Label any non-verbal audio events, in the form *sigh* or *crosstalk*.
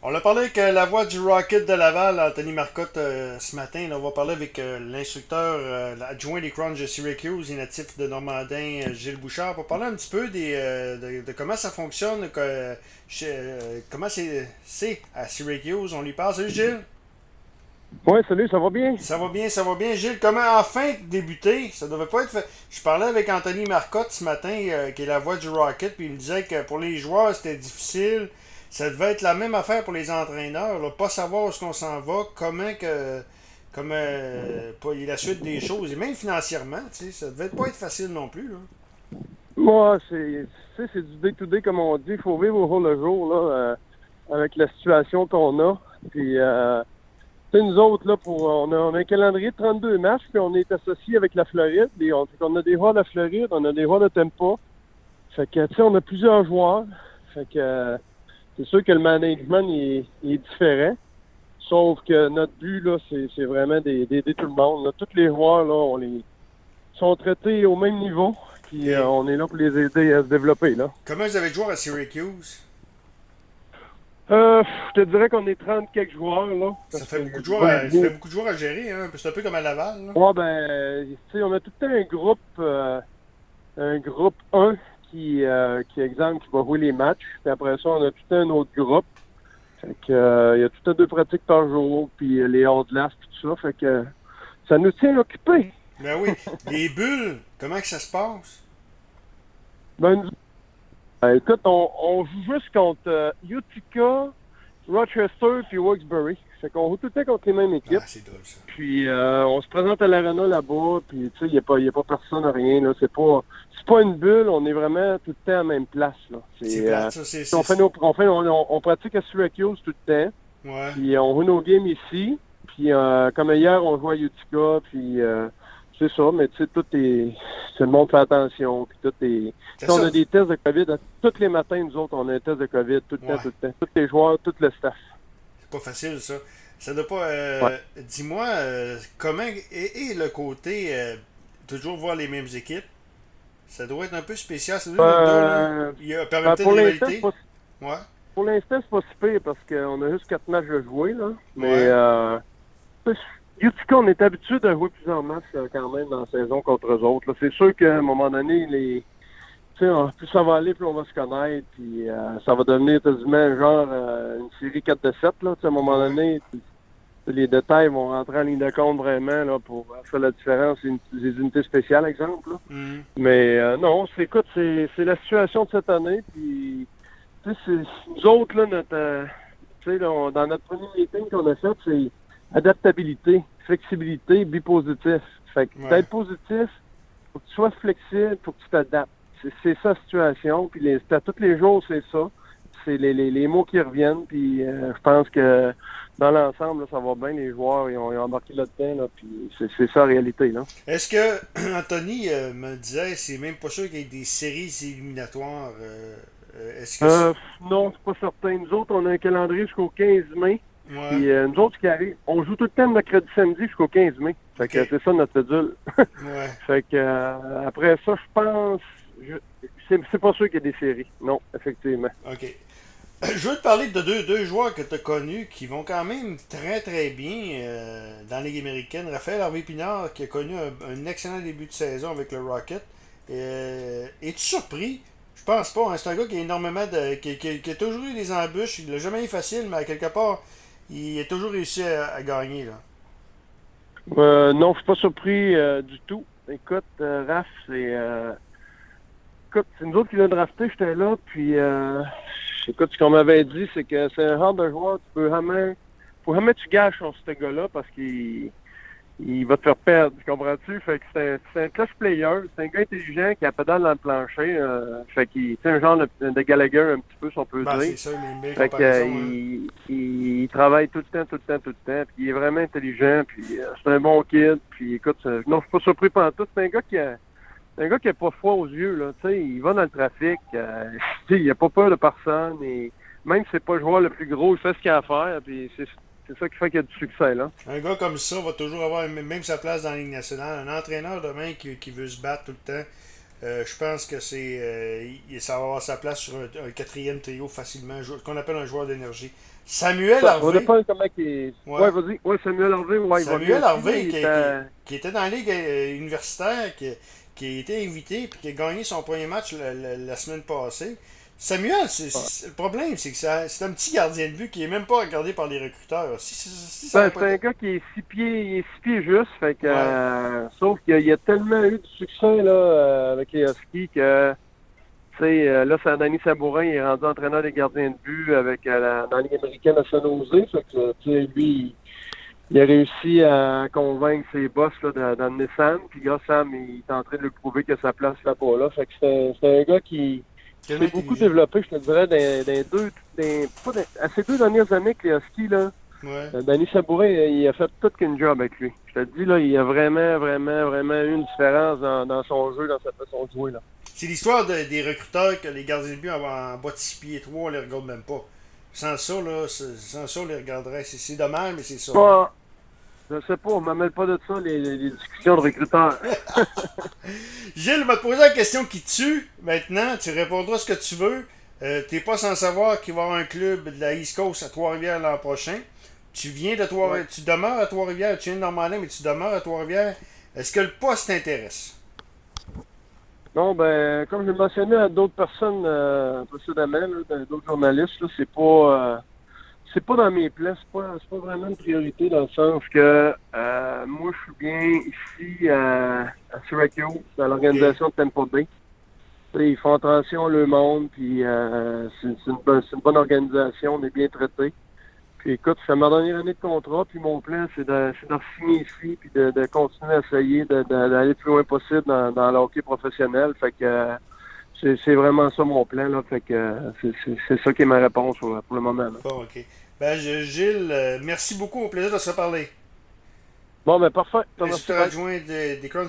On a parlé avec euh, la voix du Rocket de Laval, Anthony Marcotte, euh, ce matin. on va parler avec euh, l'instructeur adjoint des Crowns de Syracuse et natif de Normandin, Gilles Bouchard, pour parler un petit peu des, de, comment ça fonctionne, comment c'est à Syracuse. On lui parle. Salut Gilles! Oui, salut, ça va bien? Ça va bien, ça va bien. Gilles, comment enfin débuter? Ça devait pas être fait. Je parlais avec Anthony Marcotte ce matin, qui est la voix du Rocket, puis il me disait que pour les joueurs, c'était difficile ça devait être la même affaire pour les entraîneurs, là, pas savoir où est-ce qu'on s'en va, comment que comme euh, la suite des choses, et même financièrement, ça devait pas être facile non plus. Là. Moi, c'est du day-to-day, comme on dit. Il faut vivre au jour le jour là, euh, avec la situation qu'on a. Puis, euh, nous autres, là, pour, on, a, un calendrier de 32 matchs, puis on est associé avec la Floride. On, on a des joueurs de la Floride, on a des joueurs de Tempa. Fait que, tu sais, on a plusieurs joueurs. Fait que, c'est sûr que le management est, différent. Sauf que notre but, là, c'est vraiment d'aider tout le monde. Tous les joueurs, là, on les sont traités au même niveau. Puis euh, on est là pour les aider à se développer. Là. Comment vous avez joué à Syracuse? Euh, je te dirais qu'on est 30 quelques joueurs. Là, ça, fait beaucoup, de joueurs à, ça fait beaucoup de joueurs à gérer. Hein? C'est un peu comme à Laval. Là. Ouais, ben, tu sais, on a tout le temps un groupe, euh, un groupe 1 qui, euh, qui exemple, qui va jouer les matchs. Puis après ça, on a tout un autre groupe. Fait que, euh, il y a tout un deux pratiques par jour, puis les hors de puis tout ça. Fait que ça nous tient occupés. Ben oui. Les bulles, comment que ça se passe? Ben, ben écoute, on, on, joue juste contre euh, Utica, Rochester puis Wilkes-Barre. Fait qu'on joue tout le temps contre les mêmes équipes. Ah, c'est drôle, ça. Puis euh, on se présente à l'arena là-bas, puis tu sais, il n'y a, a pas personne, rien. Là. C'est pas pas une bulle, on est vraiment tout le temps à la même place. Là. C'est, euh, ça, c'est, on, fait nos, on, fait, on, on, pratique à Syracuse tout le temps. Ouais. Puis on joue nos games ici. Puis euh, comme hier, on joue à Utica, puis euh, c'est ça, mais tu sais, tout est. Tout le monde fait attention. Puis tout est. on a des tests de COVID. Tous les matins, nous autres, on a un test de COVID tout le temps, tout le temps. Tous les joueurs, tout le staff. C'est pas facile, ça. Ça doit pas. Euh, dis-moi, euh, comment est, le côté euh, toujours voir les mêmes équipes Ça doit être un peu spécial. Ça doit être Il y a ben, pour de rivalité. Ouais. Pour l'instant, c'est pas si pire parce qu'on a juste quatre matchs à jouer. Là. Mais euh, Utica, on est habitué de jouer plusieurs matchs quand même dans la saison contre eux autres. C'est sûr qu'à un moment donné, les plus ça va aller, plus on va se connaître, puis euh, ça va devenir quasiment genre euh, une série 4 de 7, là, à un moment donné. Les détails vont rentrer en ligne de compte vraiment là, pour faire la différence. Des unités spéciales, exemple. Mm-hmm. Mais euh, non, c'est écoute, c'est la situation de cette année. Puis nous autres, là, notre, dans notre premier meeting qu'on a fait, c'est adaptabilité, flexibilité, bipositif. Fait que d'être positif, faut que tu sois flexible, faut que tu t'adaptes c'est ça la situation. Puis les, tous les jours, c'est ça. C'est les, les, les, mots qui reviennent. Puis euh, je pense que dans l'ensemble, ça va bien. Les joueurs, ils ont, embarqué là-dedans. Là, puis c'est ça la réalité. Est-ce que *clears throat* Anthony euh, me disait c'est même pas sûr qu'il y ait des séries éliminatoires? Euh, est-ce que non, c'est pas certain. Nous autres, on a un calendrier jusqu'au 15 mai. Puis nous autres qui arrivent, on joue tout le temps de mercredi samedi jusqu'au 15 mai. Fait que c'est ça notre cédule. *laughs* ouais. Fait que après ça, je pense c'est pas sûr qu'il y ait des séries. Non, effectivement. OK. Je veux te parler de deux, joueurs que tu as connus qui vont quand même très très bien euh, dans la Ligue américaine. Raphaël Harvey Pinard qui a connu un, excellent début de saison avec le Rocket. Euh, Es-tu surpris? Je pense pas. Hein. C'est un gars qui a énormément de. qui, a toujours eu des embûches. Il l'a jamais eu facile, mais à quelque part, il a toujours réussi à, gagner. Là. Euh, non, je suis pas surpris du tout. Écoute, Raph, c'est écoute, c'est nous autres qui l'avons drafté, j'étais là, puis euh, écoute, ce qu'on m'avait dit, c'est que c'est un genre de joueur, tu peux jamais, faut jamais tu gâches sur ce gars-là parce qu'il il va te faire perdre, comprends-tu? Fait que c'est un, un clutch player, c'est un gars intelligent qui a pédale dans le plancher, euh, fait qu'il c'est un genre de, de, Gallagher un petit peu, si on peut ben, dire. Ça, mais fait qu'il hein. il, il, travaille tout le temps, tout le temps, tout le temps, puis il est vraiment intelligent, puis euh, c'est un bon kid, puis écoute, non, je suis pas surpris pendant tout, c'est un gars qui a c'est un gars qui n'a pas froid aux yeux, là. Tu sais, il va dans le trafic, euh, *laughs* il n'a pas peur de personne, et même si c'est pas le joueur le plus gros, il fait ce qu'il a à faire, puis c'est, ça qui fait qu'il y a du succès, là. Un gars comme ça va toujours avoir même sa place dans la Ligue nationale. Un entraîneur demain qui, qui veut se battre tout le temps Euh, je pense que c'est euh, ça va avoir sa place sur un, quatrième trio facilement, qu'on appelle un joueur d'énergie. Samuel Harvey. On comment Ouais, ouais vas-y. Ouais, Samuel Harvey. Ouais, Samuel Harvey, qui, qui, était dans la ligue euh, universitaire, qui, qui a été invité et qui a gagné son premier match la semaine passée. Samuel, le problème, c'est que c'est un petit gardien de but qui est même pas regardé par les recruteurs. Ben, c'est un gars qui est six pieds, six pieds juste, fait que, euh, sauf qu'il y, a tellement eu de succès là, euh, avec les Huskies que euh, là, c'est Danny Sabourin, il est rendu entraîneur des gardiens de but avec la, dans la Ligue américaine à San Jose. Fait que, lui, il a réussi à convaincre ses boss là, d'amener Sam. Puis là, Sam, il est en train de lui prouver que sa place là-bas. Là. Fait que c'est un gars qui c'est beaucoup développé, je te dirais, dans, dans deux, dans, pas à ces deux dernières années que les Huskies, là, ouais. Euh, Danny Sabouret, il a fait tout qu'une job avec lui. Je te dis, là, il a vraiment, vraiment, vraiment eu une différence dans, dans son jeu, dans sa façon de jouer. Là. C'est l'histoire de, des recruteurs que les gardiens de but en, en bas de 6 pieds 3, on les regarde même pas. Sans ça, là, sans ça, on les regarderait. C'est dommage, mais c'est ça. Pas, je sais pas, on m'amène pas de ça, les, les discussions de recruteurs. *laughs* Gilles m'a posé la question qui tue. Maintenant, tu répondras ce que tu veux. Euh, tu n'es pas sans savoir qu'il va y avoir un club de la East Coast à Trois-Rivières l'an prochain. Tu viens de Trois tu demeures à Trois-Rivières, tu viens de Normandie, mais tu demeures à Trois-Rivières. Est-ce que le poste t'intéresse? Non, ben, comme je l'ai mentionné à d'autres personnes euh, précédemment, d'autres journalistes, c'est pas. Euh, c'est pas dans mes plans, c'est pas, pas vraiment une priorité dans le sens que euh, moi je suis bien ici à, à Syracuse, dans l'organisation de Tempo Bay. ils font attention le monde, puis euh, c'est une, bonne organisation, on est bien traité. Puis écoute, c'est ma dernière année de contrat, puis mon plan, c'est de, de signer ici, puis de, de continuer à essayer d'aller le plus loin possible dans, dans le professionnel. Fait que c'est vraiment ça mon plan. Là, fait que c'est ça qui est ma réponse pour, le moment. Bon, ok. Ben, Gilles, euh, merci beaucoup. Au plaisir de se parler. Bon, ben parfait. Je te adjoint des, des Crown